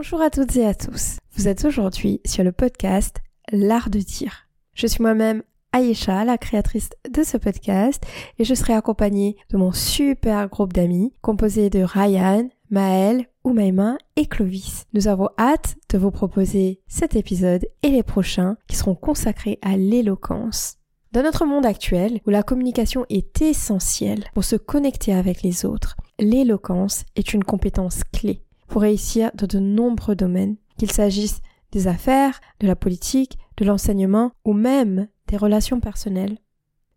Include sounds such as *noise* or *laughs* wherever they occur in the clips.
Bonjour à toutes et à tous. Vous êtes aujourd'hui sur le podcast L'art de dire. Je suis moi-même Aïcha, la créatrice de ce podcast, et je serai accompagnée de mon super groupe d'amis composé de Ryan, Maël, Oumaima et Clovis. Nous avons hâte de vous proposer cet épisode et les prochains qui seront consacrés à l'éloquence. Dans notre monde actuel, où la communication est essentielle pour se connecter avec les autres, l'éloquence est une compétence clé pour réussir dans de nombreux domaines, qu'il s'agisse des affaires, de la politique, de l'enseignement ou même des relations personnelles.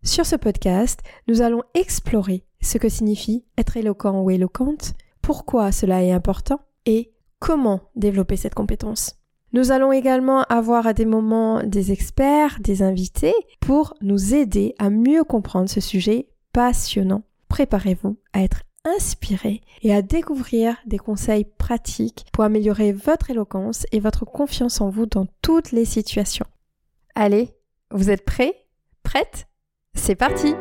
Sur ce podcast, nous allons explorer ce que signifie être éloquent ou éloquente, pourquoi cela est important et comment développer cette compétence. Nous allons également avoir à des moments des experts, des invités pour nous aider à mieux comprendre ce sujet passionnant. Préparez-vous à être inspiré et à découvrir des conseils pratiques pour améliorer votre éloquence et votre confiance en vous dans toutes les situations. Allez, vous êtes prêts? Prête C'est parti!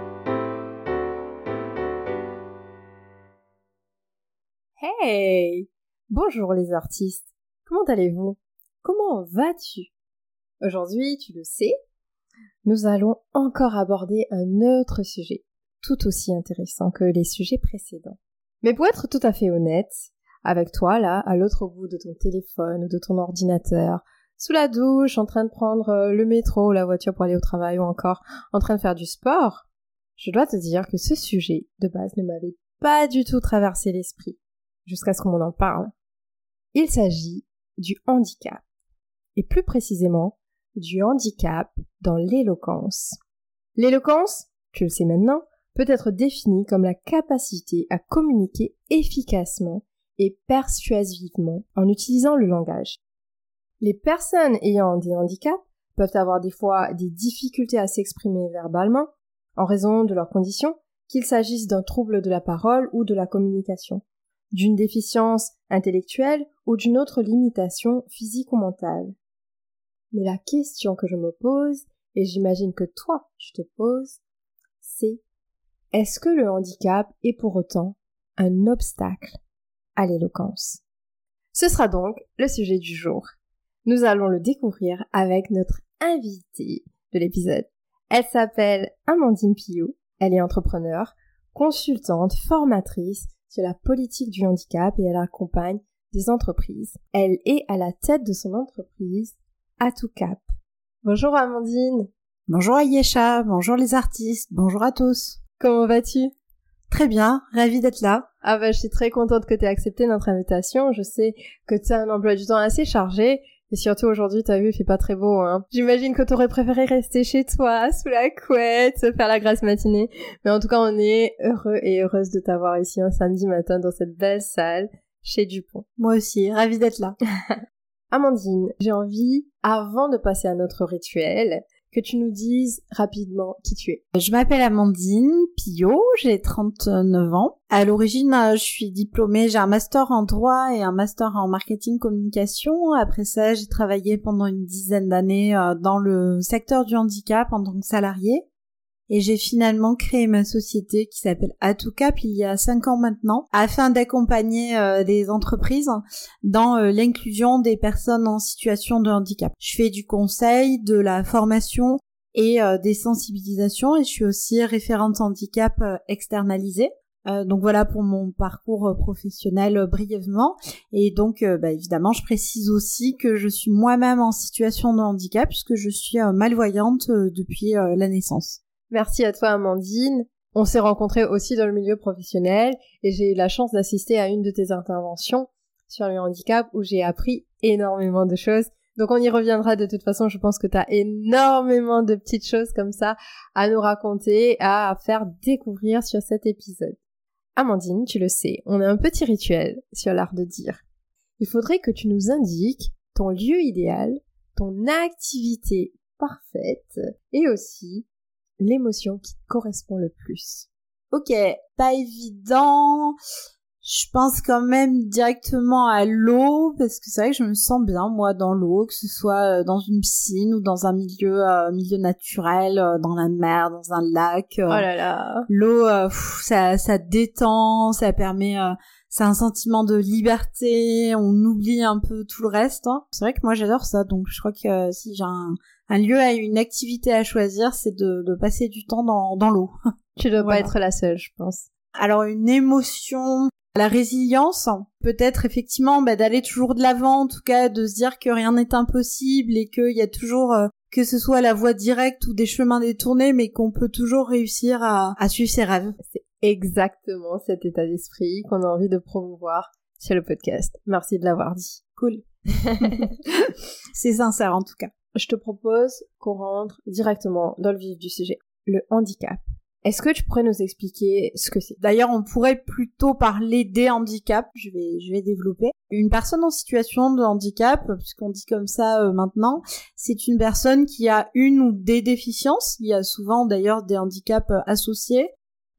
Hey! Bonjour les artistes! Comment allez-vous? Comment vas-tu? Aujourd'hui, tu le sais, nous allons encore aborder un autre sujet, tout aussi intéressant que les sujets précédents. Mais pour être tout à fait honnête, avec toi là, à l'autre bout de ton téléphone ou de ton ordinateur, sous la douche, en train de prendre euh, le métro ou la voiture pour aller au travail ou encore en train de faire du sport, je dois te dire que ce sujet de base ne m'avait pas du tout traversé l'esprit jusqu'à ce qu'on m'en parle. Il s'agit du handicap et plus précisément du handicap dans l'éloquence. L'éloquence, tu le sais maintenant, peut être définie comme la capacité à communiquer efficacement et persuasivement en utilisant le langage. Les personnes ayant des handicaps peuvent avoir des fois des difficultés à s'exprimer verbalement en raison de leurs conditions, qu'il s'agisse d'un trouble de la parole ou de la communication, d'une déficience intellectuelle ou d'une autre limitation physique ou mentale. Mais la question que je me pose, et j'imagine que toi tu te poses, c'est est-ce que le handicap est pour autant un obstacle à l'éloquence? Ce sera donc le sujet du jour. Nous allons le découvrir avec notre invitée de l'épisode. Elle s'appelle Amandine Pillot, elle est entrepreneur, consultante, formatrice sur la politique du handicap et elle accompagne des entreprises. Elle est à la tête de son entreprise à tout cap. Bonjour Amandine. Bonjour Ayesha, bonjour les artistes, bonjour à tous. Comment vas-tu? Très bien, ravie d'être là. Ah bah je suis très contente que tu aies accepté notre invitation. Je sais que tu as un emploi du temps assez chargé. Et surtout aujourd'hui, t'as vu, il fait pas très beau, hein. J'imagine que t'aurais préféré rester chez toi, *laughs* sous la couette, faire la grasse matinée. Mais en tout cas, on est heureux et heureuse de t'avoir ici un samedi matin dans cette belle salle chez Dupont. Moi aussi, ravie d'être là. *laughs* Amandine, j'ai envie, avant de passer à notre rituel, que tu nous dises rapidement qui tu es. Je m'appelle Amandine Pillot, j'ai 39 ans. À l'origine, euh, je suis diplômée, j'ai un master en droit et un master en marketing communication. Après ça, j'ai travaillé pendant une dizaine d'années euh, dans le secteur du handicap en tant que salarié et j'ai finalement créé ma société qui s'appelle Atucap il y a cinq ans maintenant afin d'accompagner euh, des entreprises dans euh, l'inclusion des personnes en situation de handicap. Je fais du conseil, de la formation et euh, des sensibilisations et je suis aussi référente handicap externalisée. donc voilà pour mon parcours professionnel brièvement. Et donc bah, évidemment, je précise aussi que je suis moi-même en situation de handicap puisque je suis malvoyante depuis la naissance. Merci à toi Amandine. On s'est rencontrés aussi dans le milieu professionnel et j'ai eu la chance d'assister à une de tes interventions sur le handicap où j'ai appris énormément de choses. Donc on y reviendra de toute façon, je pense que tu as énormément de petites choses comme ça à nous raconter, à faire découvrir sur cet épisode. Amandine, tu le sais, on a un petit rituel sur l'art de dire. Il faudrait que tu nous indiques ton lieu idéal, ton activité parfaite et aussi l'émotion qui te correspond le plus Ok, pas évident. je pense quand même directement à l'eau parce que c'est vrai que je me sens bien moi dans l'eau, que ce soit euh, dans une piscine ou dans un milieu euh, milieu naturel, euh, dans la mer, dans un lac. oh là là. L'eau, ça ça détend, ça permet, c'est un sentiment de liberté. On oublie un peu tout le reste. Hein. C'est vrai que moi j'adore ça, donc je crois que si j'ai un, un lieu à une activité à choisir, c'est de, de passer du temps dans dans l'eau. *laughs* Tu dois pas être la seule, je pense. Alors une émotion la résilience, peut-être effectivement bah, d'aller toujours de l'avant, en tout cas de se dire que rien n'est impossible et qu'il y a toujours, euh, que ce soit la voie directe ou des chemins détournés, mais qu'on peut toujours réussir à, à suivre ses rêves. C'est exactement cet état d'esprit qu'on a envie de promouvoir sur le podcast. Merci de l'avoir dit. Cool. *laughs* C'est sincère en tout cas. Je te propose qu'on rentre directement dans le vif du sujet. Le handicap. Est-ce que tu pourrais nous expliquer ce que c'est? D'ailleurs, on pourrait plutôt parler des handicaps. Je vais, je vais développer. Une personne en situation de handicap, puisqu'on dit comme ça euh, maintenant, c'est une personne qui a une ou des déficiences. Il y a souvent d'ailleurs des handicaps euh, associés.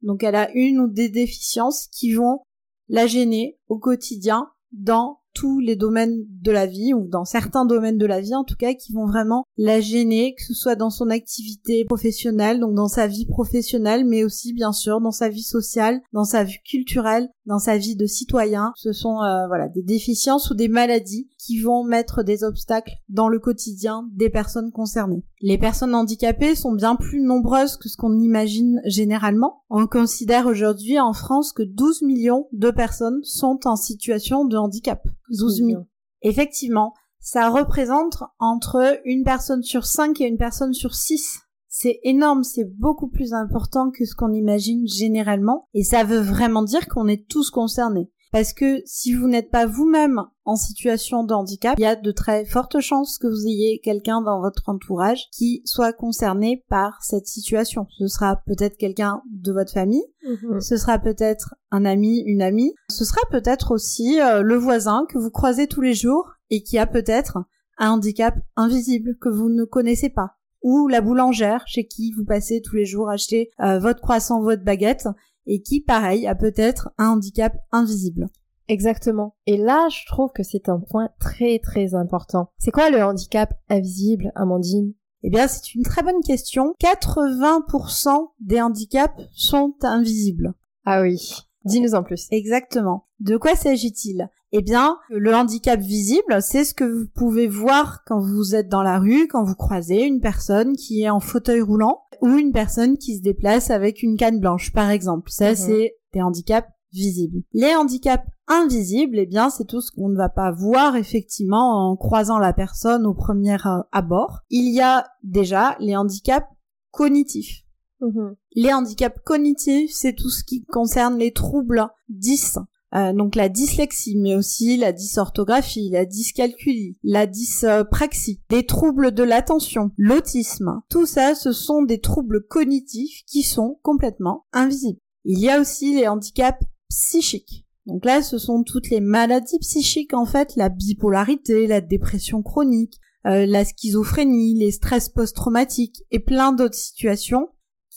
Donc, elle a une ou des déficiences qui vont la gêner au quotidien dans tous les domaines de la vie ou dans certains domaines de la vie en tout cas qui vont vraiment la gêner que ce soit dans son activité professionnelle donc dans sa vie professionnelle mais aussi bien sûr dans sa vie sociale dans sa vie culturelle dans sa vie de citoyen. Ce sont euh, voilà des déficiences ou des maladies qui vont mettre des obstacles dans le quotidien des personnes concernées les personnes handicapées sont bien plus nombreuses que ce qu'on imagine généralement on considère aujourd'hui en France que 12 millions de personnes sont en situation de handicap 12 millions. Effectivement, ça représente entre une personne sur cinq et une personne sur six. C'est énorme, c'est beaucoup plus important que ce qu'on imagine généralement, et ça veut vraiment dire qu'on est tous concernés. Parce que si vous n'êtes pas vous-même en situation de handicap, il y a de très fortes chances que vous ayez quelqu'un dans votre entourage qui soit concerné par cette situation. Ce sera peut-être quelqu'un de votre famille, mhm. ce sera peut-être un ami, une amie, ce sera peut-être aussi euh, le voisin que vous croisez tous les jours et qui a peut-être un handicap invisible que vous ne connaissez pas ou la boulangère chez qui vous passez tous les jours acheter euh, votre croissant, votre baguette et qui, pareil, a peut-être un handicap invisible. Exactement. Et là, je trouve que c'est un point très très important. C'est quoi le handicap invisible, Amandine? Eh bien, c'est une très bonne question. 80% des handicaps sont invisibles. Ah oui. Dis-nous en plus. Exactement. De quoi s'agit-il? Eh bien, le handicap visible, c'est ce que vous pouvez voir quand vous êtes dans la rue, quand vous croisez une personne qui est en fauteuil roulant ou une personne qui se déplace avec une canne blanche, par exemple. Ça, mhm. c'est des handicaps visibles. Les handicaps invisibles, eh bien, c'est tout ce qu'on ne va pas voir effectivement en croisant la personne au premier euh, abord. Il y a déjà les handicaps cognitifs. Mhm. Les handicaps cognitifs, c'est tout ce qui concerne les troubles 10. Euh, donc la dyslexie, mais aussi la dysorthographie, la dyscalculie, la dyspraxie, les troubles de l'attention, l'autisme. Tout ça, ce sont des troubles cognitifs qui sont complètement invisibles. Il y a aussi les handicaps psychiques. Donc là, ce sont toutes les maladies psychiques, en fait, la bipolarité, la dépression chronique, euh, la schizophrénie, les stress post-traumatiques et plein d'autres situations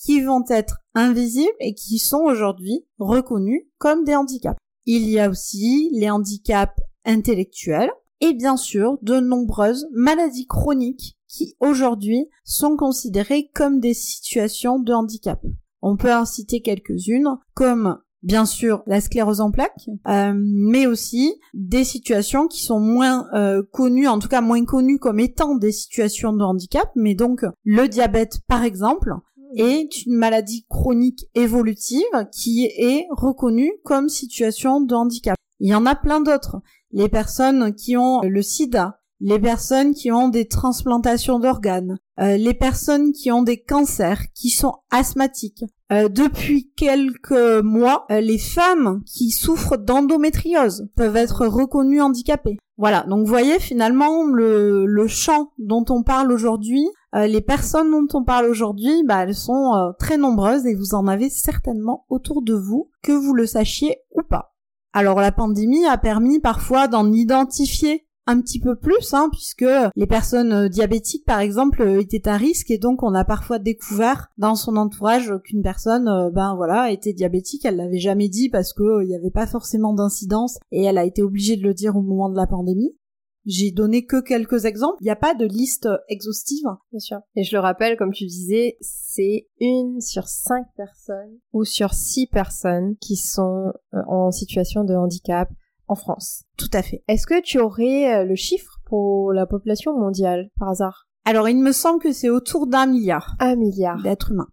qui vont être invisibles et qui sont aujourd'hui reconnus comme des handicaps. Il y a aussi les handicaps intellectuels et bien sûr de nombreuses maladies chroniques qui aujourd'hui sont considérées comme des situations de handicap. On peut en citer quelques-unes comme bien sûr la sclérose en plaques, euh, mais aussi des situations qui sont moins euh, connues, en tout cas moins connues comme étant des situations de handicap, mais donc le diabète par exemple, est une maladie chronique évolutive qui est reconnue comme situation de handicap. Il y en a plein d'autres. Les personnes qui ont le sida, les personnes qui ont des transplantations d'organes, euh, les personnes qui ont des cancers, qui sont asthmatiques. Euh, depuis quelques mois, euh, les femmes qui souffrent d'endométriose peuvent être reconnues handicapées. Voilà, donc vous voyez finalement le, le champ dont on parle aujourd'hui, les personnes dont on parle aujourd'hui, bah, elles sont très nombreuses et vous en avez certainement autour de vous, que vous le sachiez ou pas. Alors la pandémie a permis parfois d'en identifier un petit peu plus, hein, puisque les personnes euh, diabétiques, par exemple, euh, étaient à risque et donc on a parfois découvert dans son entourage qu'une personne, euh, ben voilà, était diabétique. Elle l'avait jamais dit parce que il n'y avait pas forcément d'incidence et elle a été obligée de le dire au moment de la pandémie. J'ai donné que quelques exemples. Il n'y a pas de liste exhaustive. Bien sûr. Et je le rappelle, comme tu disais, c'est une sur cinq personnes ou sur six personnes qui sont en situation de handicap en France. Tout à fait. Est-ce que tu aurais euh, le chiffre pour la population mondiale, par hasard? Alors, il me semble que c'est autour d'un milliard. Un milliard. D'êtres humains.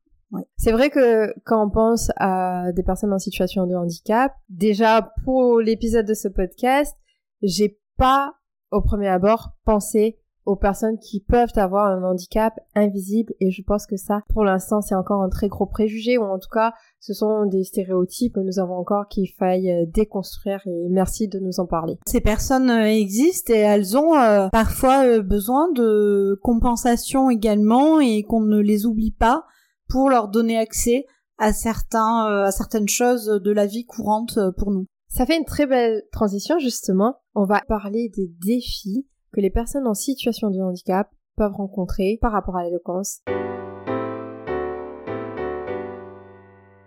C'est vrai que quand on pense à des personnes en situation de handicap, déjà pour l'épisode de ce podcast, j'ai pas au premier abord pensé aux personnes qui peuvent avoir un handicap invisible et je pense que ça pour l'instant c'est encore un très gros préjugé ou en tout cas ce sont des stéréotypes que nous avons encore qu'il faille euh, déconstruire et merci de nous en parler. Ces personnes euh, existent et elles ont euh, parfois besoin de compensation également et qu'on ne les oublie pas pour leur donner accès à certains à certaines choses de la vie courante pour nous. Ça fait une très belle transition justement. On va parler des défis que les personnes en situation de handicap peuvent rencontrer par rapport à l'éloquence.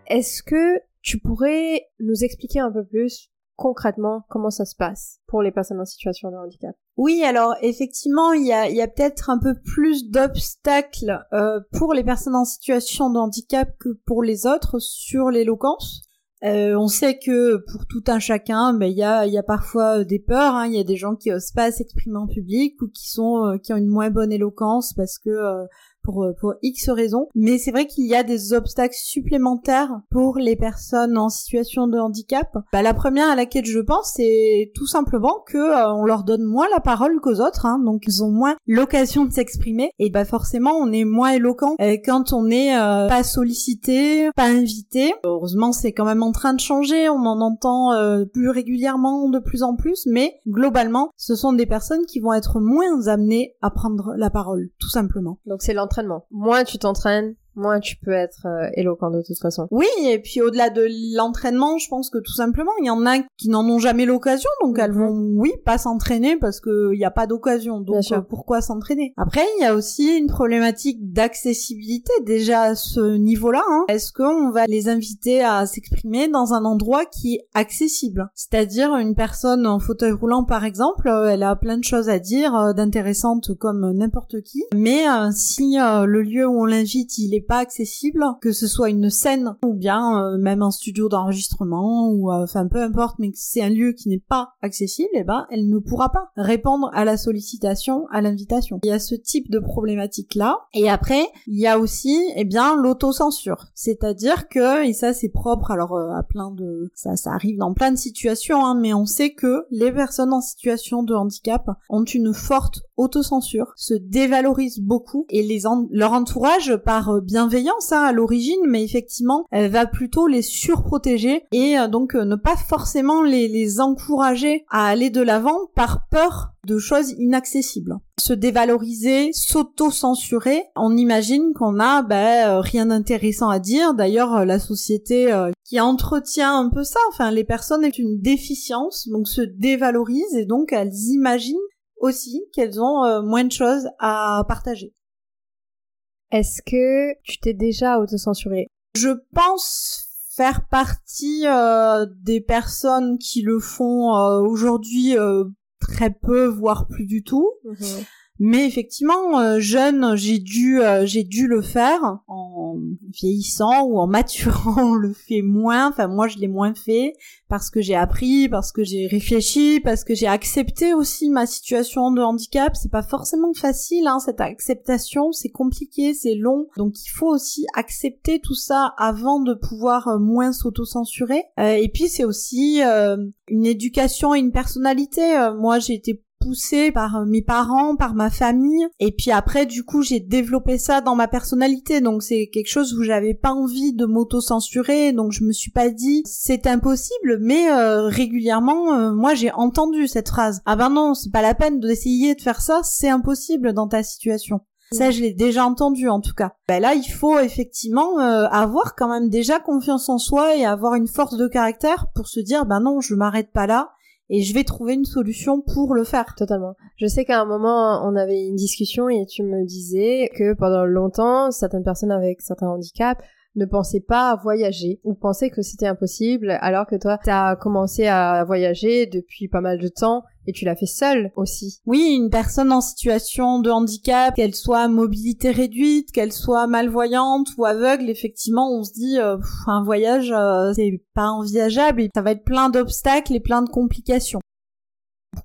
Est-ce que tu pourrais nous expliquer un peu plus concrètement comment ça se passe pour les personnes en situation de handicap? Oui, alors effectivement, il y a, peut-être un peu plus d'obstacles euh, pour les personnes en situation de handicap que pour les autres sur l'éloquence. Euh, on sait que pour tout un chacun, mais il y a, parfois des peurs. Hein. Il y a des gens qui osent pas s'exprimer en public ou qui sont euh, qui ont une moins bonne éloquence parce que euh, pour, euh, pour X raisons. Mais c'est vrai qu'il y a des obstacles supplémentaires pour les personnes en situation de handicap. Bah, la première à laquelle je pense, c'est tout simplement que euh, on leur donne moins la parole qu'aux autres, hein, donc ils ont moins l'occasion de s'exprimer. Et bah forcément, on est moins éloquent euh, quand on n'est pas sollicité, pas invité. Heureusement, c'est quand même en train de changer. On en entend plus régulièrement, de plus en plus, mais globalement, ce sont des personnes qui vont être moins amenées à prendre la parole, tout simplement. Donc c'est l'entraînement Moins tu t'entraînes, moins tu peux être euh, éloquent de toute façon. Oui, et puis au-delà de l'entraînement, je pense que tout simplement, il y en a qui n'en ont jamais l'occasion, donc elles mhm. vont, oui, pas s'entraîner parce qu'il n'y a pas d'occasion. Donc euh, pourquoi s'entraîner? Après, il y a aussi une problématique d'accessibilité déjà à ce niveau-là. Hein. Est-ce qu'on va les inviter à s'exprimer dans un endroit qui est accessible? C'est-à-dire une personne en fauteuil roulant, par exemple, euh, elle a plein de choses à dire, d'intéressantes comme n'importe qui, mais si le lieu où on l'invite, il est pas accessible, que ce soit une scène ou bien euh, même un studio d'enregistrement ou euh, enfin peu importe, mais que c'est un lieu qui n'est pas accessible, et eh ben elle ne pourra pas répondre à la sollicitation, à l'invitation. Il y a ce type de problématique là. Et après, il y a aussi eh bien l'autocensure, c'est-à-dire que et ça c'est propre alors euh, à plein de ça ça arrive dans plein de situations, hein, mais on sait que les personnes en situation de handicap ont une forte autocensure, se dévalorisent beaucoup et les leur entourage par bien bienveillance hein, à l'origine, mais effectivement, elle va plutôt les surprotéger et euh, donc euh, ne pas forcément les, les encourager à aller de l'avant par peur de choses inaccessibles. Se dévaloriser, s'auto-censurer, on imagine qu'on a ben, euh, rien d'intéressant à dire. D'ailleurs, la société qui entretient un peu ça, enfin les personnes ont une déficience, donc se dévalorisent et donc elles imaginent aussi qu'elles ont moins de choses à partager. Est-ce que tu t'es déjà autocensuré Je pense faire partie euh, des personnes qui le font euh, aujourd'hui euh, très peu, voire plus du tout. Mhm. Mais effectivement, euh, jeune, j'ai dû, euh, j'ai dû le faire. En vieillissant ou en maturant, on le fait moins. Enfin, moi, je l'ai moins fait parce que j'ai appris, parce que j'ai réfléchi, parce que j'ai accepté aussi ma situation de handicap. C'est pas forcément facile, hein, cette acceptation. C'est compliqué, c'est long. Donc, il faut aussi accepter tout ça avant de pouvoir euh, moins s'autocensurer. et puis, c'est aussi une éducation et une personnalité. moi, j'ai été poussée par euh, mes parents, par ma famille. Et puis après, du coup, j'ai développé ça dans ma personnalité. Donc c'est quelque chose où j'avais pas envie de m'auto-censurer. Donc je me suis pas dit c'est impossible. Mais euh, régulièrement, euh, moi j'ai entendu cette phrase. Ah ben non, c'est pas la peine d'essayer de faire ça. C'est impossible dans ta situation. Ça, je l'ai déjà entendu en tout cas. Ben là, il faut effectivement avoir quand même déjà confiance en soi et avoir une force de caractère pour se dire, ben non, je m'arrête pas là et je vais trouver une solution pour le faire. Totalement. Je sais qu'à un moment, on avait une discussion et tu me disais que pendant longtemps, certaines personnes avec certains handicaps ne pensaient pas à voyager ou pensaient que c'était impossible alors que toi, tu as commencé à voyager depuis pas mal de temps et tu l'as fait seule aussi. Oui, une personne en situation de handicap, qu'elle soit mobilité réduite, qu'elle soit malvoyante ou aveugle, effectivement, on se dit euh, un voyage euh, c'est pas envisageable et ça va être plein d'obstacles et plein de complications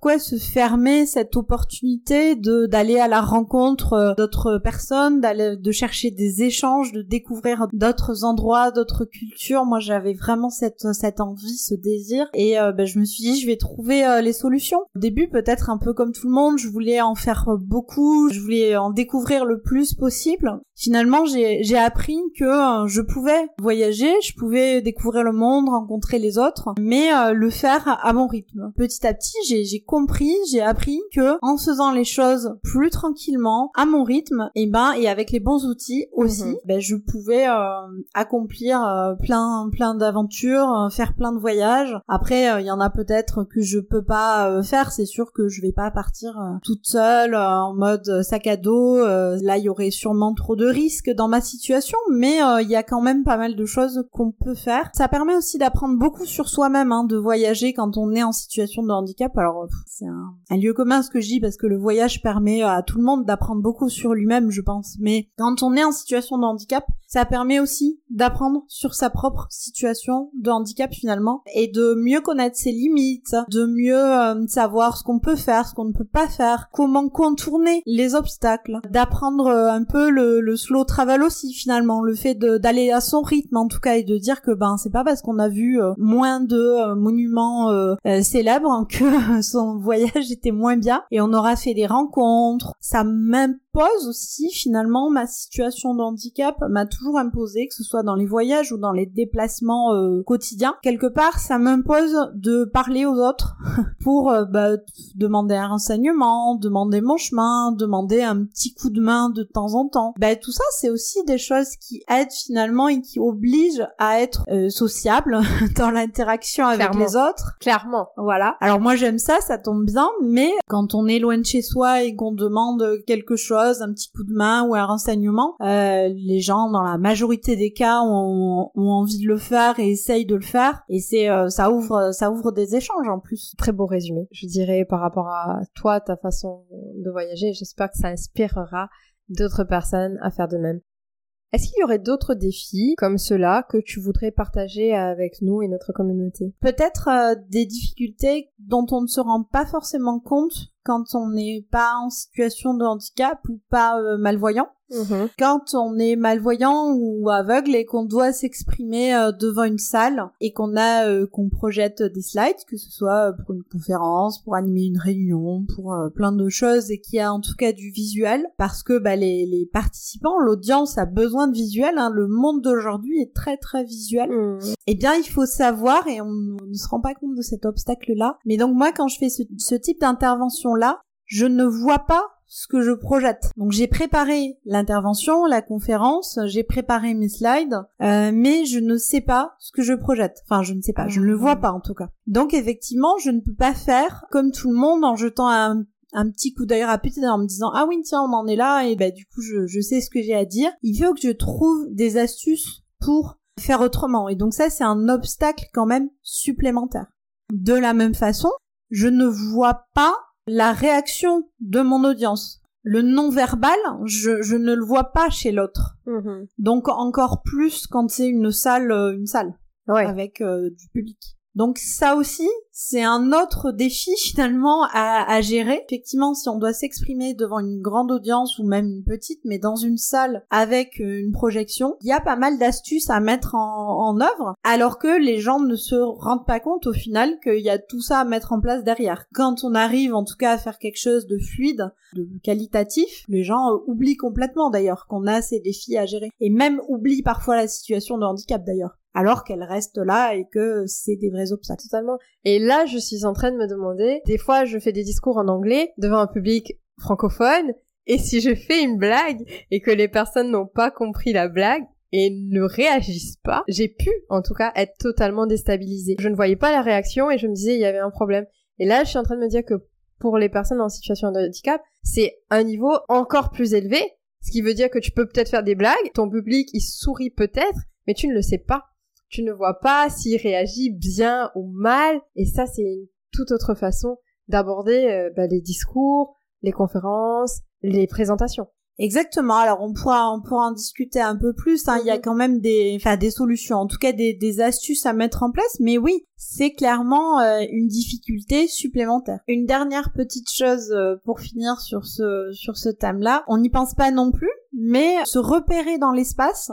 pourquoi se fermer cette opportunité de d'aller à la rencontre euh, d'autres personnes, d'aller de chercher des échanges, de découvrir d'autres endroits, d'autres cultures? Moi, j'avais vraiment cette cette envie, ce désir, et euh, ben, je me suis dit je vais trouver euh, les solutions. Au début, peut-être un peu comme tout le monde, je voulais en faire beaucoup, je voulais en découvrir le plus possible. Finalement, j'ai j'ai appris que je pouvais voyager, je pouvais découvrir le monde, rencontrer les autres, mais le faire à mon rythme. Petit à petit, j'ai compris, j'ai appris que en faisant les choses plus tranquillement, à mon rythme, et ben et avec les bons outils aussi, mhm. ben je pouvais euh, accomplir euh, plein plein d'aventures, euh, faire plein de voyages. Après, il y en a peut-être que je peux pas faire. C'est sûr que je vais pas partir toute seule en mode sac à dos. là, il y aurait sûrement trop de risques dans ma situation, mais il y a quand même pas mal de choses qu'on peut faire. Ça permet aussi d'apprendre beaucoup sur soi-même, hein, de voyager quand on est en situation de handicap. Alors c'est un, lieu commun ce que je dis parce que le voyage permet à tout le monde d'apprendre beaucoup sur lui-même, je pense. Mais quand on est en situation de handicap, ça permet aussi d'apprendre sur sa propre situation de handicap finalement et de mieux connaître ses limites, de mieux euh, savoir ce qu'on peut faire, ce qu'on ne peut pas faire, comment contourner les obstacles, d'apprendre euh, un peu le, slow travel aussi finalement, le fait d'aller à son rythme en tout cas et de dire que ben c'est pas parce qu'on a vu euh, moins de monuments célèbres *laughs* que son voyage était moins bien et on aura fait des rencontres. Ça m'impose aussi finalement ma situation de handicap m'a toujours imposé que ce soit dans les voyages ou dans les déplacements euh, quotidiens. Quelque part, ça m'impose de parler aux autres *laughs* pour euh, bah, demander un renseignement, demander mon chemin, demander un petit coup de main de temps en temps. Bah, tout ça, c'est aussi des choses qui aident finalement et qui obligent à être euh, sociable *laughs* dans l'interaction avec les autres. Clairement. Voilà. Alors moi j'aime ça, ça tombe bien, mais quand on est loin de chez soi et qu'on demande quelque chose, un petit coup de main ou un renseignement, euh, les gens, dans la majorité des cas, ont, envie de le faire et essayent de le faire, et c'est euh, ça ouvre ça ouvre des échanges en plus. Très beau résumé, je dirais par rapport à toi, ta façon de voyager. J'espère que ça inspirera d'autres personnes à faire de même. Est-ce qu'il y aurait d'autres défis comme ceux-là que tu voudrais partager avec nous et notre communauté? Peut-être euh, des difficultés dont on ne se rend pas forcément compte quand on n'est pas en situation de handicap ou pas euh, malvoyant. Mhm. Quand on est malvoyant ou aveugle et qu'on doit s'exprimer euh, devant une salle et qu'on a euh, qu'on projette des slides, que ce soit pour une conférence, pour animer une réunion, pour plein de choses et qu'il y a en tout cas du visuel, parce que bah, les, les participants, l'audience a besoin de visuel. Hein, le monde d'aujourd'hui est très très visuel. Mhm. Eh bien, il faut savoir et on, ne se rend pas compte de cet obstacle-là. Mais donc moi, quand je fais ce, ce type d'intervention là, je ne vois pas ce que je projette. Donc j'ai préparé l'intervention, la conférence, j'ai préparé mes slides, euh, mais je ne sais pas ce que je projette. Enfin, je ne sais pas, je ne le vois pas en tout cas. Donc effectivement, je ne peux pas faire comme tout le monde en jetant un, petit coup d'œil rapide en me disant ah oui tiens on en est là et bah du coup je, je sais ce que j'ai à dire. Il faut que je trouve des astuces pour faire autrement et donc ça c'est un obstacle quand même supplémentaire. De la même façon, je ne vois pas la réaction de mon audience. Le non-verbal, je, ne le vois pas chez l'autre. Mm-hmm. Donc encore plus quand c'est une salle, euh, une salle avec euh, du public. Donc ça aussi, c'est un autre défi *laughs* finalement à, gérer. Effectivement, si on doit s'exprimer devant une grande audience ou même une petite, mais dans une salle avec euh, une projection, il y a pas mal d'astuces à mettre en, œuvre, alors que les gens ne se rendent pas compte au final qu'il y a tout ça à mettre en place derrière. Quand on arrive en tout cas à faire quelque chose de fluide, de qualitatif, les gens euh, oublient complètement d'ailleurs qu'on a ces défis à gérer. Et même oublient parfois la situation de handicap d'ailleurs alors qu'elle reste là et que c'est des vrais obstacles. Totalement. Et là, je suis en train de me demander, des fois, je fais des discours en anglais devant un public francophone, et si je fais une blague et que les personnes n'ont pas compris la blague, et ne réagissent pas, j'ai pu, en tout cas, être totalement déstabilisée. Je ne voyais pas la réaction et je me disais, il y avait un problème. Et là, je suis en train de me dire que pour les personnes en situation de handicap, c'est un niveau encore plus élevé, ce qui veut dire que tu peux peut-être faire des blagues, ton public il sourit peut-être, mais tu ne le sais pas. Tu ne vois pas s'il réagit bien ou mal, et ça c'est une toute autre façon d'aborder euh, bah, les discours, les conférences, les présentations. Exactement. Alors on pourra on pourra en discuter un peu plus. Hein. Il y a mhm. quand même des enfin des solutions, en tout cas des, des astuces à mettre en place. Mais oui, c'est clairement euh, une difficulté supplémentaire. Une dernière petite chose euh, pour finir sur ce sur ce thème-là. On n'y pense pas non plus, mais se repérer dans l'espace,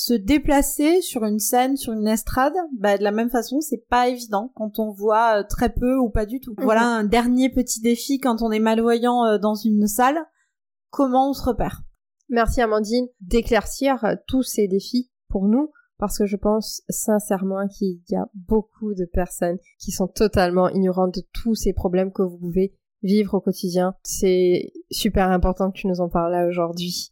se déplacer sur une scène, sur une estrade, bah, de la même façon, c'est pas évident quand on voit euh, très peu ou pas du tout. Mhm. Voilà un dernier petit défi quand on est malvoyant dans une salle comment on se repère? Merci Amandine d'éclaircir euh, tous ces défis pour nous parce que je pense sincèrement qu'il y a beaucoup de personnes qui sont totalement ignorantes de tous ces problèmes que vous pouvez vivre au quotidien. C'est super important que tu nous en parles là aujourd'hui.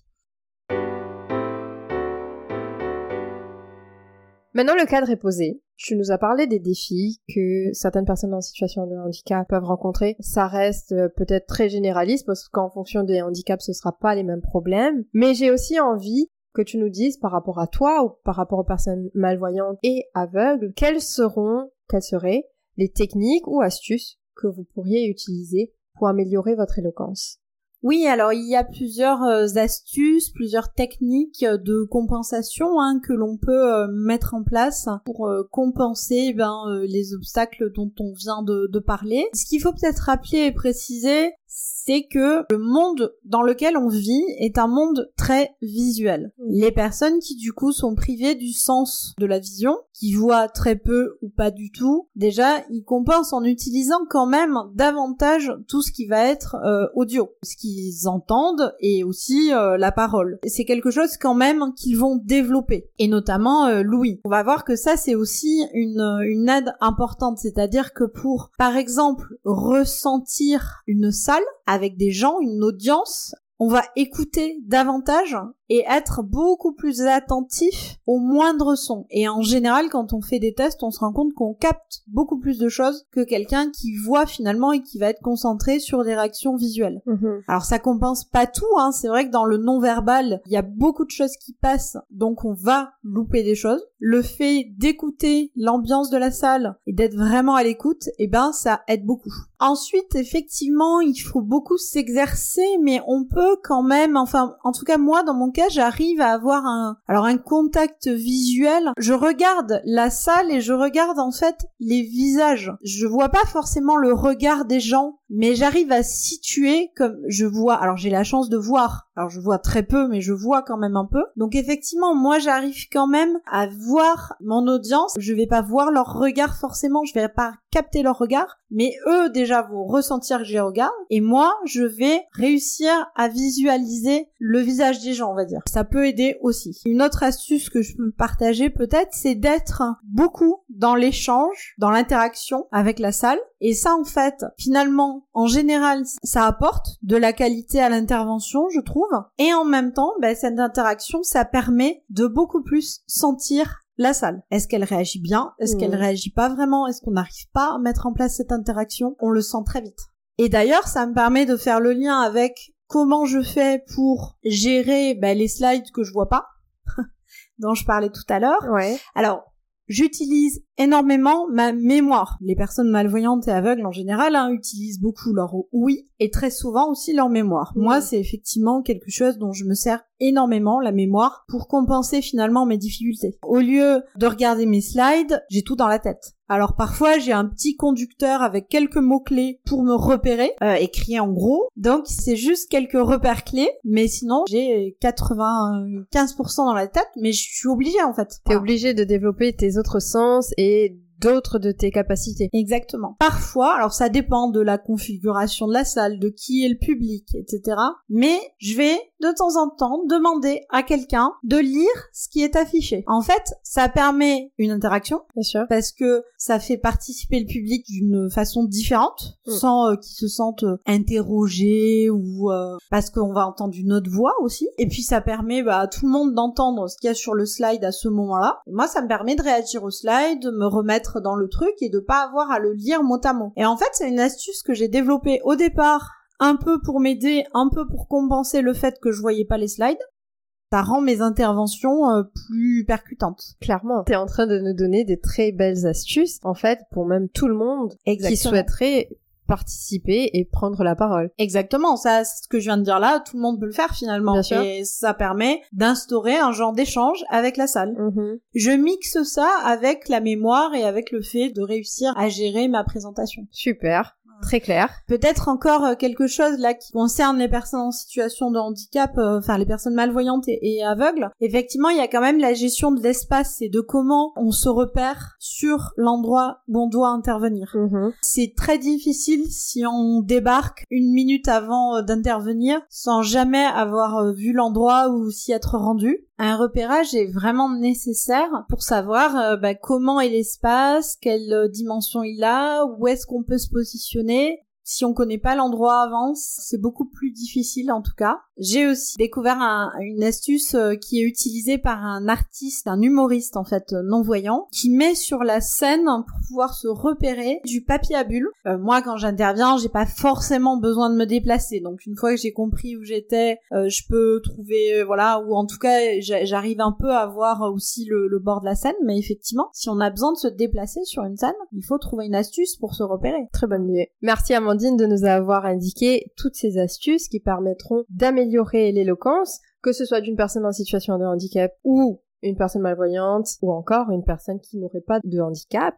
Maintenant, le cadre est posé. Tu nous as parlé des défis que certaines personnes en situation de handicap peuvent rencontrer. Ça reste euh, peut-être très généraliste parce qu'en fonction des handicaps, ce sera pas les mêmes problèmes. Mais j'ai aussi envie que tu nous dises par rapport à toi ou par rapport aux personnes malvoyantes et aveugles, quelles seront, quelles seraient les techniques ou astuces que vous pourriez utiliser pour améliorer votre éloquence? Oui, alors il y a plusieurs euh, astuces, plusieurs techniques de compensation hein, que l'on peut euh, mettre en place pour euh, compenser ben, les obstacles dont on vient de parler. Ce qu'il faut peut-être rappeler et préciser, c'est que le monde dans lequel on vit est un monde très visuel. Les personnes qui du coup sont privées du sens de la vision, qui voient très peu ou pas du tout, déjà ils compensent en utilisant quand même davantage tout ce qui va être euh, audio, ce qu'ils entendent et aussi euh, la parole. C'est quelque chose quand même qu'ils vont développer, et notamment euh, Louis. On va voir que ça c'est aussi une, une aide importante, c'est-à-dire que pour par exemple ressentir une salle, avec des gens, une audience, on va écouter davantage et être beaucoup plus attentif au moindre son. Et en général, quand on fait des tests, on se rend compte qu'on capte beaucoup plus de choses que quelqu'un qui voit finalement et qui va être concentré sur des réactions visuelles. Mhm. Alors ça compense pas tout, hein. c'est vrai que dans le non-verbal, il y a beaucoup de choses qui passent, donc on va louper des choses. Le fait d'écouter l'ambiance de la salle et d'être vraiment à l'écoute, eh ben ça aide beaucoup. Ensuite, effectivement, il faut beaucoup s'exercer, mais on peut quand même, enfin, en tout cas moi, dans mon j'arrive à avoir un, alors un contact visuel. Je regarde la salle et je regarde en fait les visages. Je vois pas forcément le regard des gens, mais j'arrive à situer comme je vois. Alors j'ai la chance de voir. Alors je vois très peu, mais je vois quand même un peu. Donc effectivement, moi j'arrive quand même à voir mon audience. Je vais pas voir leur regard forcément. Je vais pas capter leur regard, mais eux déjà vont ressentir que j'ai regard. Et moi, je vais réussir à visualiser le visage des gens, on va dire. Ça peut aider aussi. Une autre astuce que je peux partager peut-être, c'est d'être beaucoup dans l'échange, dans l'interaction avec la salle. Et ça, en fait, finalement, en général, ça apporte de la qualité à l'intervention, je trouve. Et en même temps, ben, cette interaction, ça permet de beaucoup plus sentir la salle. Est-ce qu'elle réagit bien? Est-ce qu'elle réagit pas vraiment? Est-ce qu'on n'arrive pas à mettre en place cette interaction? On le sent très vite. Et d'ailleurs, ça me permet de faire le lien avec comment je fais pour gérer ben, les slides que je vois pas, *laughs* dont je parlais tout à l'heure. Ouais. Alors, j'utilise énormément ma mémoire. Les personnes malvoyantes et aveugles en général hein, utilisent beaucoup leur oui et très souvent aussi leur mémoire. Moi, c'est effectivement quelque chose dont je me sers énormément, la mémoire, pour compenser finalement mes difficultés. Au lieu de regarder mes slides, j'ai tout dans la tête. Alors parfois j'ai un petit conducteur avec quelques mots-clés pour me repérer, euh, écrit en gros. Donc c'est juste quelques repères clés, mais sinon j'ai 95% dans la tête, mais je suis obligée en fait. T'es obligée de développer tes autres sens et d'autres de tes capacités. Exactement. Parfois, alors ça dépend de la configuration de la salle, de qui est le public, etc. Mais je vais de temps en temps demander à quelqu'un de lire ce qui est affiché. En fait, ça permet une interaction, bien sûr, parce que ça fait participer le public d'une façon différente, mm. sans euh, qu'ils se sentent euh, interrogés ou euh, parce qu'on va entendre une autre voix aussi. Et puis ça permet bah, à tout le monde d'entendre ce qu'il y a sur le slide à ce moment-là. Moi, ça me permet de réagir au slide, de me remettre dans le truc et de pas avoir à le lire mot à mot. Et en fait, c'est une astuce que j'ai développée au départ un peu pour m'aider, un peu pour compenser le fait que je voyais pas les slides. Ça rend mes interventions euh, plus percutantes. Clairement, t'es en train de nous donner des très belles astuces, en fait, pour même tout le monde qui souhaiterait participer et prendre la parole. Exactement, ça, c'est ce que je viens de dire là, tout le monde peut le faire finalement. Bien sûr. Et ça permet d'instaurer un genre d'échange avec la salle. Mhm. Je mixe ça avec la mémoire et avec le fait de réussir à gérer ma présentation. Super, très clair. Peut-être encore euh, quelque chose là qui concerne les personnes en situation de handicap, euh, enfin les personnes malvoyantes et, et aveugles. Effectivement, il y a quand même la gestion de l'espace et de comment on se repère sur l'endroit où on doit intervenir. Mhm. C'est très difficile si on débarque une minute avant euh, d'intervenir sans jamais avoir vu l'endroit ou s'y être rendu. Un repérage est vraiment nécessaire pour savoir euh, bah, comment est l'espace, quelle dimension il a, où est-ce qu'on peut se positionner donné, si on connaît pas l'endroit avant, c'est beaucoup plus difficile en tout cas. J'ai aussi découvert un- une astuce euh, qui est utilisée par un artiste, un humoriste en fait euh, non-voyant, qui met sur la scène pour pouvoir se repérer du papier à bulles. Euh, moi quand j'interviens, j'ai pas forcément besoin de me déplacer. Donc une fois que j'ai compris où j'étais, je peux trouver voilà ou en tout cas j'a- j'arrive un peu à voir aussi le, bord de la scène. Mais effectivement, si on a besoin de se déplacer sur une scène, il faut trouver une astuce pour se repérer. Très bonne idée. Merci Amandine de nous avoir indiqué toutes ces astuces qui permettront d'améliorer l'éloquence, que ce soit d'une personne en situation de handicap ou une personne malvoyante ou encore une personne qui n'aurait pas de handicap.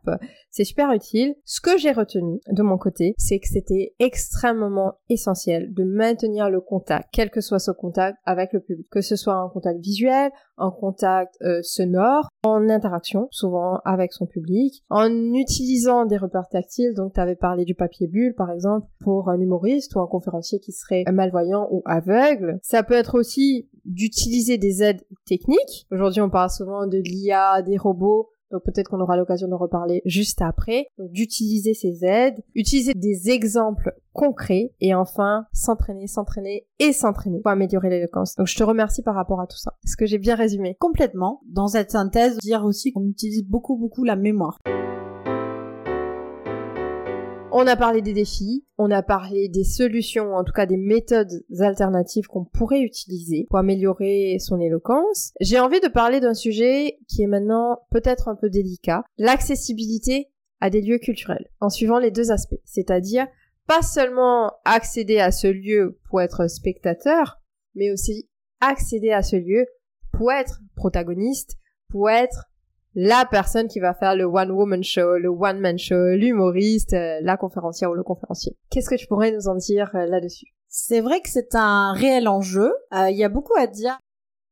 C'est super utile. Ce que j'ai retenu de mon côté, c'est que c'était extrêmement essentiel de maintenir le contact, quel que soit ce contact avec le public, que ce soit un contact visuel, un contact euh, sonore, en interaction, souvent avec son public, en utilisant des repères tactiles. Donc, tu avais parlé du papier bulle, par exemple, pour un humoriste ou un conférencier qui serait malvoyant ou aveugle. Ça peut être aussi d'utiliser des aides techniques. Aujourd'hui, on parle souvent de l'IA, des robots. Donc peut-être qu'on aura l'occasion de reparler juste après. D'utiliser ces aides, utiliser des exemples concrets et enfin s'entraîner, s'entraîner et s'entraîner pour améliorer l'éloquence. Donc je te remercie par rapport à tout ça. Est-ce que j'ai bien résumé Complètement. Dans cette synthèse, dire aussi qu'on utilise beaucoup beaucoup la mémoire. On a parlé des défis, on a parlé des solutions, en tout cas des méthodes alternatives qu'on pourrait utiliser pour améliorer son éloquence. J'ai envie de parler d'un sujet qui est maintenant peut-être un peu délicat, l'accessibilité à des lieux culturels, en suivant les deux aspects, c'est-à-dire pas seulement accéder à ce lieu pour être spectateur, mais aussi accéder à ce lieu pour être protagoniste, pour être la personne qui va faire le one woman show, le one man show, l'humoriste, euh, la conférencière ou le conférencier. Qu'est-ce que tu pourrais nous en dire euh, là-dessus? C'est vrai que c'est un réel enjeu. Euh, Il y a beaucoup à dire.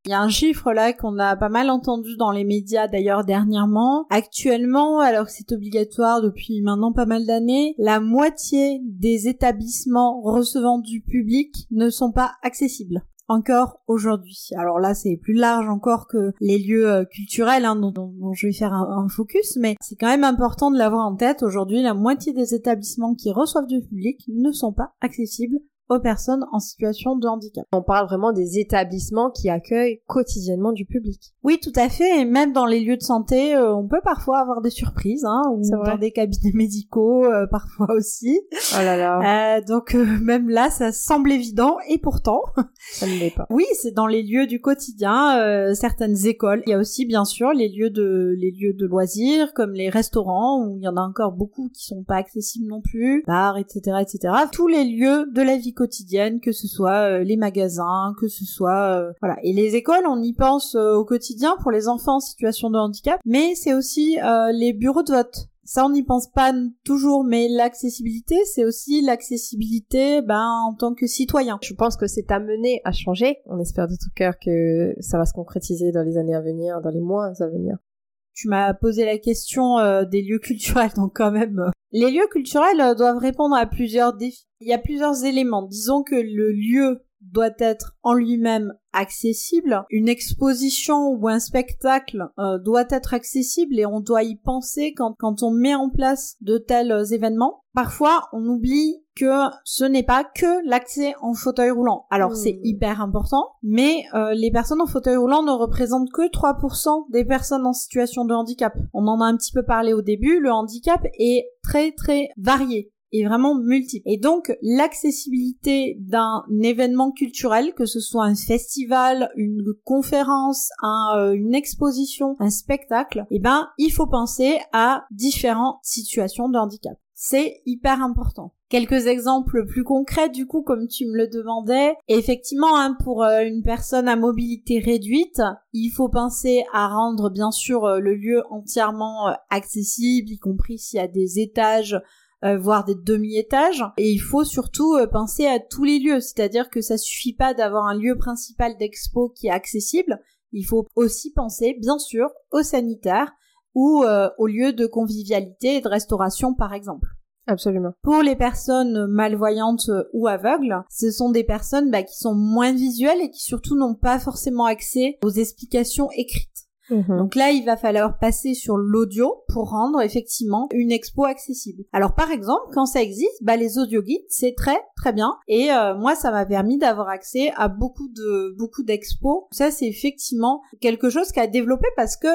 Il y a un chiffre là qu'on a pas mal entendu dans les médias d'ailleurs dernièrement. Actuellement, alors que c'est obligatoire depuis maintenant pas mal d'années, la moitié des établissements recevant du public ne sont pas accessibles encore aujourd'hui. Alors là, c'est plus large encore que les lieux euh, culturels hein, dont, je vais faire un focus, mais c'est quand même important de l'avoir en tête. Aujourd'hui, la moitié des établissements qui reçoivent du public ne sont pas accessibles aux personnes en situation de handicap. On parle vraiment des établissements qui accueillent quotidiennement du public. Oui, tout à fait. Et même dans les lieux de santé, euh, on peut parfois avoir des surprises, hein, ou dans des cabinets *laughs* médicaux, euh, parfois aussi. Oh là là, Euh, donc même là, ça semble évident, et pourtant, ça ne l'est pas. *laughs* oui, c'est dans les lieux du quotidien, certaines écoles. Il y a aussi bien sûr les lieux de les lieux de loisirs, comme les restaurants, où il y en a encore beaucoup qui sont pas accessibles non plus, bars, etc., etc. Tous les lieux de la vie quotidienne, que ce soit euh, les magasins, que ce soit euh, voilà. Et les écoles, on y pense euh, au quotidien pour les enfants en situation de handicap, mais c'est aussi les bureaux de vote. Ça, on n'y pense pas toujours, mais l'accessibilité, c'est aussi l'accessibilité ben, en tant que citoyen. Je pense que c'est amené à changer. On espère de tout cœur que ça va se concrétiser dans les années à venir, dans les mois à venir. Tu m'as posé la question euh, des lieux culturels, *laughs* donc quand même. euh, Les lieux culturels euh, doivent répondre à plusieurs défis. Il y a plusieurs éléments. Disons que le lieu doit être en lui-même accessible. Une exposition ou un spectacle euh, doit être accessible et on doit y penser quand, quand on met en place de tels événements. Parfois, on oublie que ce n'est pas que l'accès en fauteuil roulant. Alors c'est Hmm. hyper important, mais euh, les personnes en fauteuil roulant ne représentent que 3% des personnes en situation de handicap. On en a un petit peu parlé au début, le handicap est très très varié vraiment multiple. Et donc l'accessibilité d'un événement culturel, que ce soit un festival, une conférence, euh, une exposition, un spectacle, eh ben il faut penser à différentes situations de handicap. C'est hyper important. Quelques exemples plus concrets, du coup, comme tu me le demandais. Effectivement, hein, pour euh, une personne à mobilité réduite, il faut penser à rendre, bien sûr, euh, le lieu entièrement accessible, y compris s'il y a des étages, euh, voire des demi-étages. Et il faut surtout euh, penser à tous les lieux, c'est-à-dire que ça suffit pas d'avoir un lieu principal d'expo qui est accessible. Il faut aussi penser, bien sûr, aux sanitaires ou euh, aux lieux de convivialité et de restauration, par exemple. Absolument. Pour les personnes malvoyantes ou aveugles, ce sont des personnes bah, qui sont moins visuelles et qui surtout n'ont pas forcément accès aux explications écrites. Mhm. Donc là, il va falloir passer sur l'audio pour rendre effectivement une expo accessible. Alors par exemple, quand ça existe, bah, les audio guides, c'est très très bien. Et euh, moi, ça m'a permis d'avoir accès à beaucoup de beaucoup d'expos. Ça, c'est effectivement quelque chose qui a développé parce que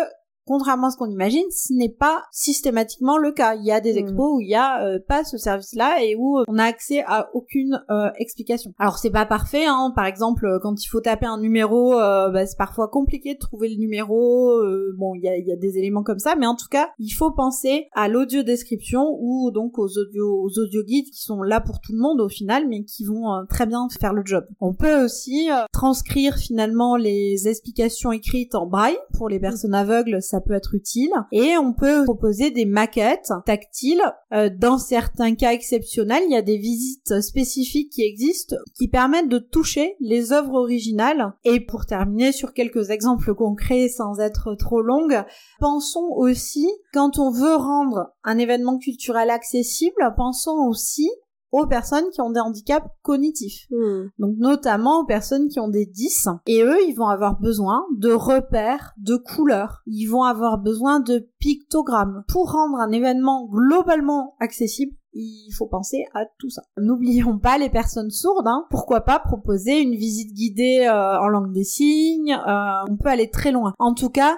Contrairement à ce qu'on imagine, ce n'est pas systématiquement le cas. Il y a des Mm. expos où il y a euh, pas ce service-là et où on a accès à aucune euh, explication. Alors c'est pas parfait, hein. Par exemple, euh, quand il faut taper un numéro, euh, bah, c'est parfois compliqué de trouver le numéro. euh, bon, il y a, il y a des éléments comme ça, mais en tout cas, il faut penser à l'audio description ou donc aux audio aux audio guides qui sont là pour tout le monde au final, mais qui vont euh, très bien faire le job. On peut aussi euh, transcrire finalement les explications écrites en braille pour les personnes aveugles, ça peut être utile. Et on peut proposer des maquettes tactiles. Euh, dans certains cas exceptionnels, il y a des visites spécifiques qui existent qui permettent de toucher les œuvres originales. Et pour terminer sur quelques exemples concrets sans être trop longue, pensons aussi, quand on veut rendre un événement culturel accessible, pensons aussi aux personnes qui ont des handicaps cognitifs. Mhm. Donc notamment aux personnes qui ont des 10. Et eux, ils vont avoir besoin de repères, de couleurs. Ils vont avoir besoin de pictogrammes. Pour rendre un événement globalement accessible, il faut penser à tout ça. N'oublions pas les personnes sourdes. Hein. Pourquoi pas proposer une visite guidée euh, en langue des signes euh, On peut aller très loin. En tout cas,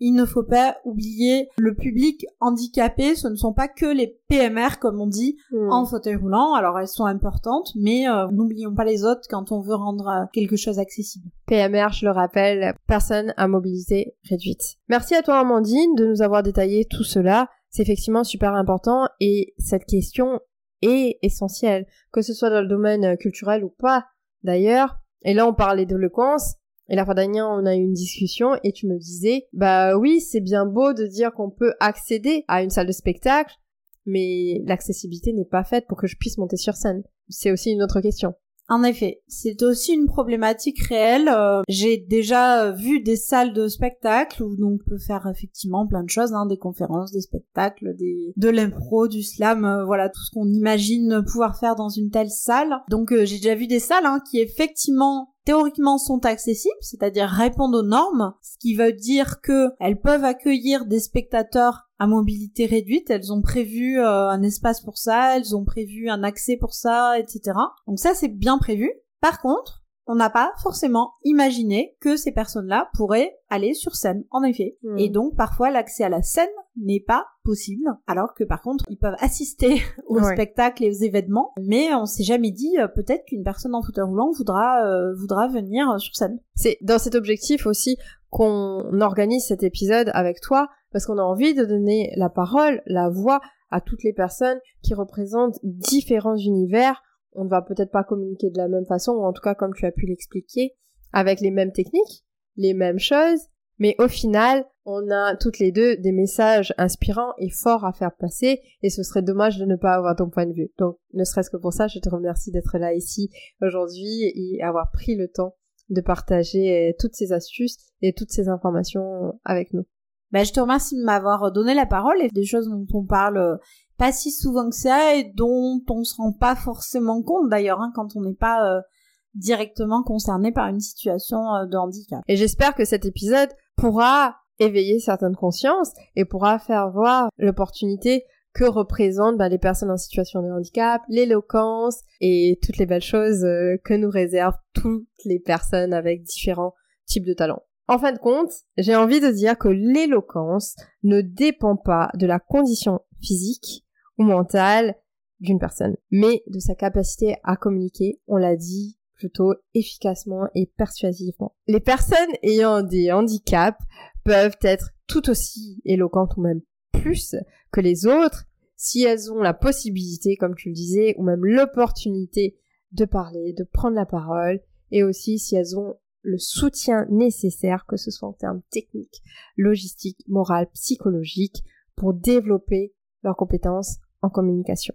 il ne faut pas oublier le public handicapé. Ce ne sont pas que les PMR, comme on dit, Mhm. en fauteuil roulant. Alors elles sont importantes, mais euh, n'oublions pas les autres quand on veut rendre euh, quelque chose accessible. PMR, je le rappelle, personne à mobilité réduite. Merci à toi Amandine de nous avoir détaillé tout cela. C'est effectivement super important et cette question est essentielle, que ce soit dans le domaine euh, culturel ou pas d'ailleurs. Et là on parlait d'éloquence. Et la fois dernière, on a eu une discussion et tu me disais, bah oui, c'est bien beau de dire qu'on peut accéder à une salle de spectacle, mais l'accessibilité n'est pas faite pour que je puisse monter sur scène. C'est aussi une autre question. En effet, c'est aussi une problématique réelle. Euh, J'ai déjà euh, vu des salles de spectacle où on peut faire effectivement plein de choses, hein, des conférences, des spectacles, des de l'impro, du slam, euh, voilà tout ce qu'on imagine pouvoir faire dans une telle salle. Donc j'ai déjà vu des salles hein, qui effectivement théoriquement sont accessibles, c'est-à-dire répondent aux normes, ce qui veut dire que elles peuvent accueillir des spectateurs à mobilité réduite, elles ont prévu euh, un espace pour ça, elles ont prévu un accès pour ça, etc. Donc ça c'est bien prévu. Par contre, on n'a pas forcément imaginé que ces personnes-là pourraient aller sur scène, en effet. Hmm. Et donc parfois l'accès à la scène n'est pas possible, alors que par contre ils peuvent assister *laughs* aux Ouais. spectacles et aux événements, mais on s'est jamais dit euh, peut-être qu'une personne en fauteuil roulant voudra euh, voudra venir euh, sur scène. C'est dans cet objectif aussi qu'on organise cet épisode avec toi, parce qu'on a envie de donner la parole, la voix à toutes les personnes qui représentent différents univers. On ne va peut-être pas communiquer de la même façon, ou en tout cas comme tu as pu l'expliquer, avec les mêmes techniques, les mêmes choses, mais au final, on a toutes les deux des messages inspirants et forts à faire passer, et ce serait dommage de ne pas avoir ton point de vue. Donc, ne serait-ce que pour ça, je te remercie d'être là ici aujourd'hui et avoir pris le temps de partager euh, toutes ces astuces et toutes ces informations avec nous. Ben, je te remercie de m'avoir donné la parole et des choses dont on parle euh, pas si souvent que ça et dont on se rend pas forcément compte d'ailleurs hein, quand on n'est pas euh, directement concernés par une situation euh, de handicap. Et j'espère que cet épisode pourra éveiller certaines consciences et pourra faire voir l'opportunité que représentent bah, les personnes en situation de handicap, l'éloquence et toutes les belles choses euh, que nous réservent toutes les personnes avec différents types de talents. En fin de compte, j'ai envie de dire que l'éloquence ne dépend pas de la condition physique ou mentale d'une personne, mais de sa capacité à communiquer, on l'a dit plutôt efficacement et persuasivement. Les personnes ayant des handicaps peuvent être tout aussi éloquentes ou même plus que les autres si elles ont la possibilité, comme tu le disais, ou même l'opportunité de parler, de prendre la parole, et aussi si elles ont le soutien nécessaire, que ce soit en termes techniques, logistiques, morales, psychologiques, pour développer leurs compétences en communication.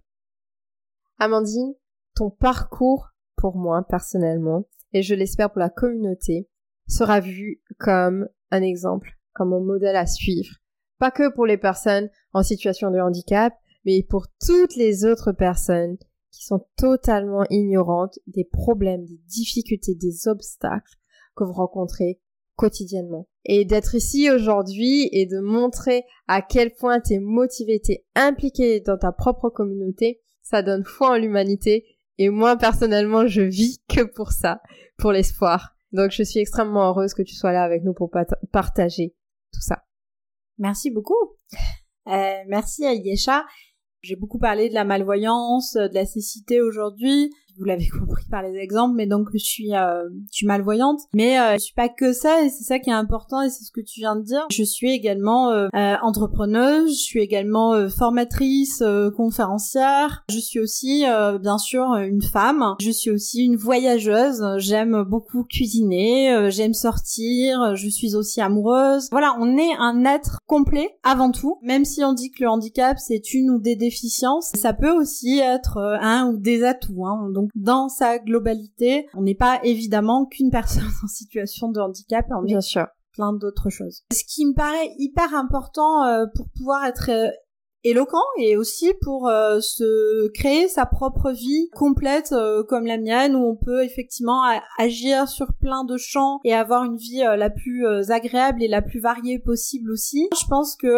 Amandine, ton parcours pour moi personnellement, et je l'espère pour la communauté, sera vu comme un exemple, comme un modèle à suivre. Pas que pour les personnes en situation de handicap, mais pour toutes les autres personnes qui sont totalement ignorantes des problèmes, des difficultés, des obstacles que vous rencontrez quotidiennement. Et d'être ici aujourd'hui et de montrer à quel point tu es motivé, tu es impliqué dans ta propre communauté, ça donne foi en l'humanité. Et moi, personnellement, je vis que pour ça, pour l'espoir. Donc, je suis extrêmement heureuse que tu sois là avec nous pour partager tout ça. Merci beaucoup. *laughs* Euh, merci à. J'ai beaucoup parlé de la malvoyance, de la cécité aujourd'hui vous l'avez *laughs* compris par les exemples, mais donc je suis, euh, je suis malvoyante. Mais euh, je suis pas que ça, et c'est ça qui est important, et c'est ce que tu viens de dire. Je suis également euh, euh entrepreneuse, je suis également euh, formatrice, conférencière. Je suis aussi, bien sûr, une femme. Je suis aussi une voyageuse. J'aime beaucoup cuisiner, j'aime sortir. Je suis aussi amoureuse. Voilà, on est un être complet avant tout. Même si on dit que le handicap c'est une ou des déficiences, ça peut aussi être un ou des atouts. Hein. Dans sa globalité, on n'est pas évidemment qu'une personne *laughs* en situation de handicap, on Bien sûr plein d'autres choses. Ce qui me paraît hyper important euh, pour pouvoir être euh, éloquent et aussi pour euh, se créer sa propre vie complète euh, comme la mienne où on peut effectivement agir sur plein de champs et avoir une vie euh, la plus agréable et la plus variée possible aussi. Je pense que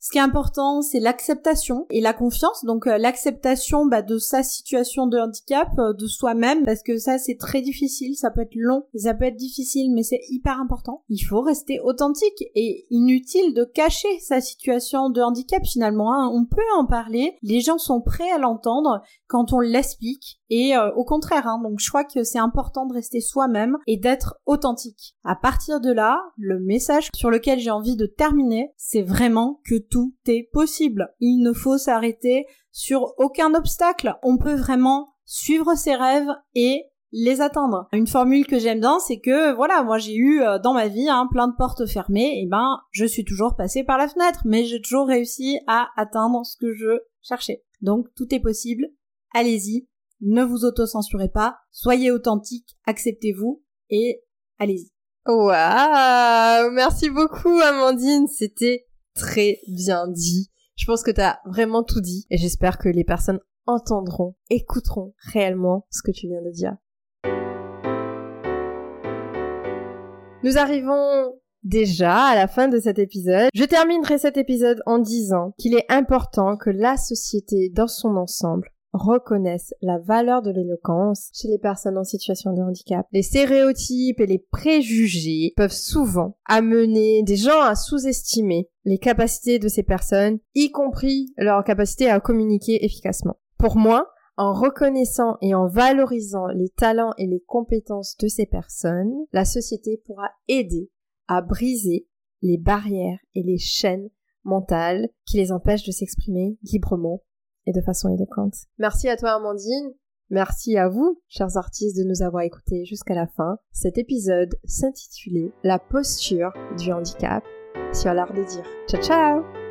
ce qui est important c'est l'acceptation et la confiance donc l'acceptation bah, de sa situation de handicap de soi-même parce que ça c'est très difficile ça peut être long et ça peut être difficile mais c'est hyper important. Il faut rester authentique et inutile de cacher sa situation de handicap finalement hein on peut en parler, les gens sont prêts à l'entendre quand on l'explique et euh, au contraire, hein, donc je crois que c'est important de rester soi-même et d'être authentique. À partir de là, le message sur lequel j'ai envie de terminer, c'est vraiment que tout est possible. Il ne faut s'arrêter sur aucun obstacle. On peut vraiment suivre ses rêves et les attendre. Une formule que j'aime bien, c'est que voilà, moi j'ai eu euh, dans ma vie hein, plein de portes fermées, et ben je suis toujours passée par la fenêtre, mais j'ai toujours réussi à atteindre ce que je cherchais. Donc tout est possible. Allez-y, ne vous autocensurez pas, soyez authentique, acceptez-vous et allez-y. Waouh, merci beaucoup Amandine, c'était très bien dit. Je pense que tu as vraiment tout dit et j'espère que les personnes entendront, écouteront réellement ce que tu viens de dire. Nous arrivons déjà à la fin de cet épisode. Je terminerai cet épisode en disant qu'il est important que la société dans son ensemble reconnaisse la valeur de l'éloquence chez les personnes en situation de handicap. Les stéréotypes et les préjugés peuvent souvent amener des gens à sous-estimer les capacités de ces personnes, y compris leur capacité à communiquer efficacement. Pour moi, en reconnaissant et en valorisant les talents et les compétences de ces personnes, la société pourra aider à briser les barrières et les chaînes mentales qui les empêchent de s'exprimer librement et de façon éloquente. Merci à toi Amandine. Merci à vous, chers artistes, de nous avoir écoutés jusqu'à la fin. Cet épisode s'intitulait La posture du handicap sur l'art de dire. Ciao ciao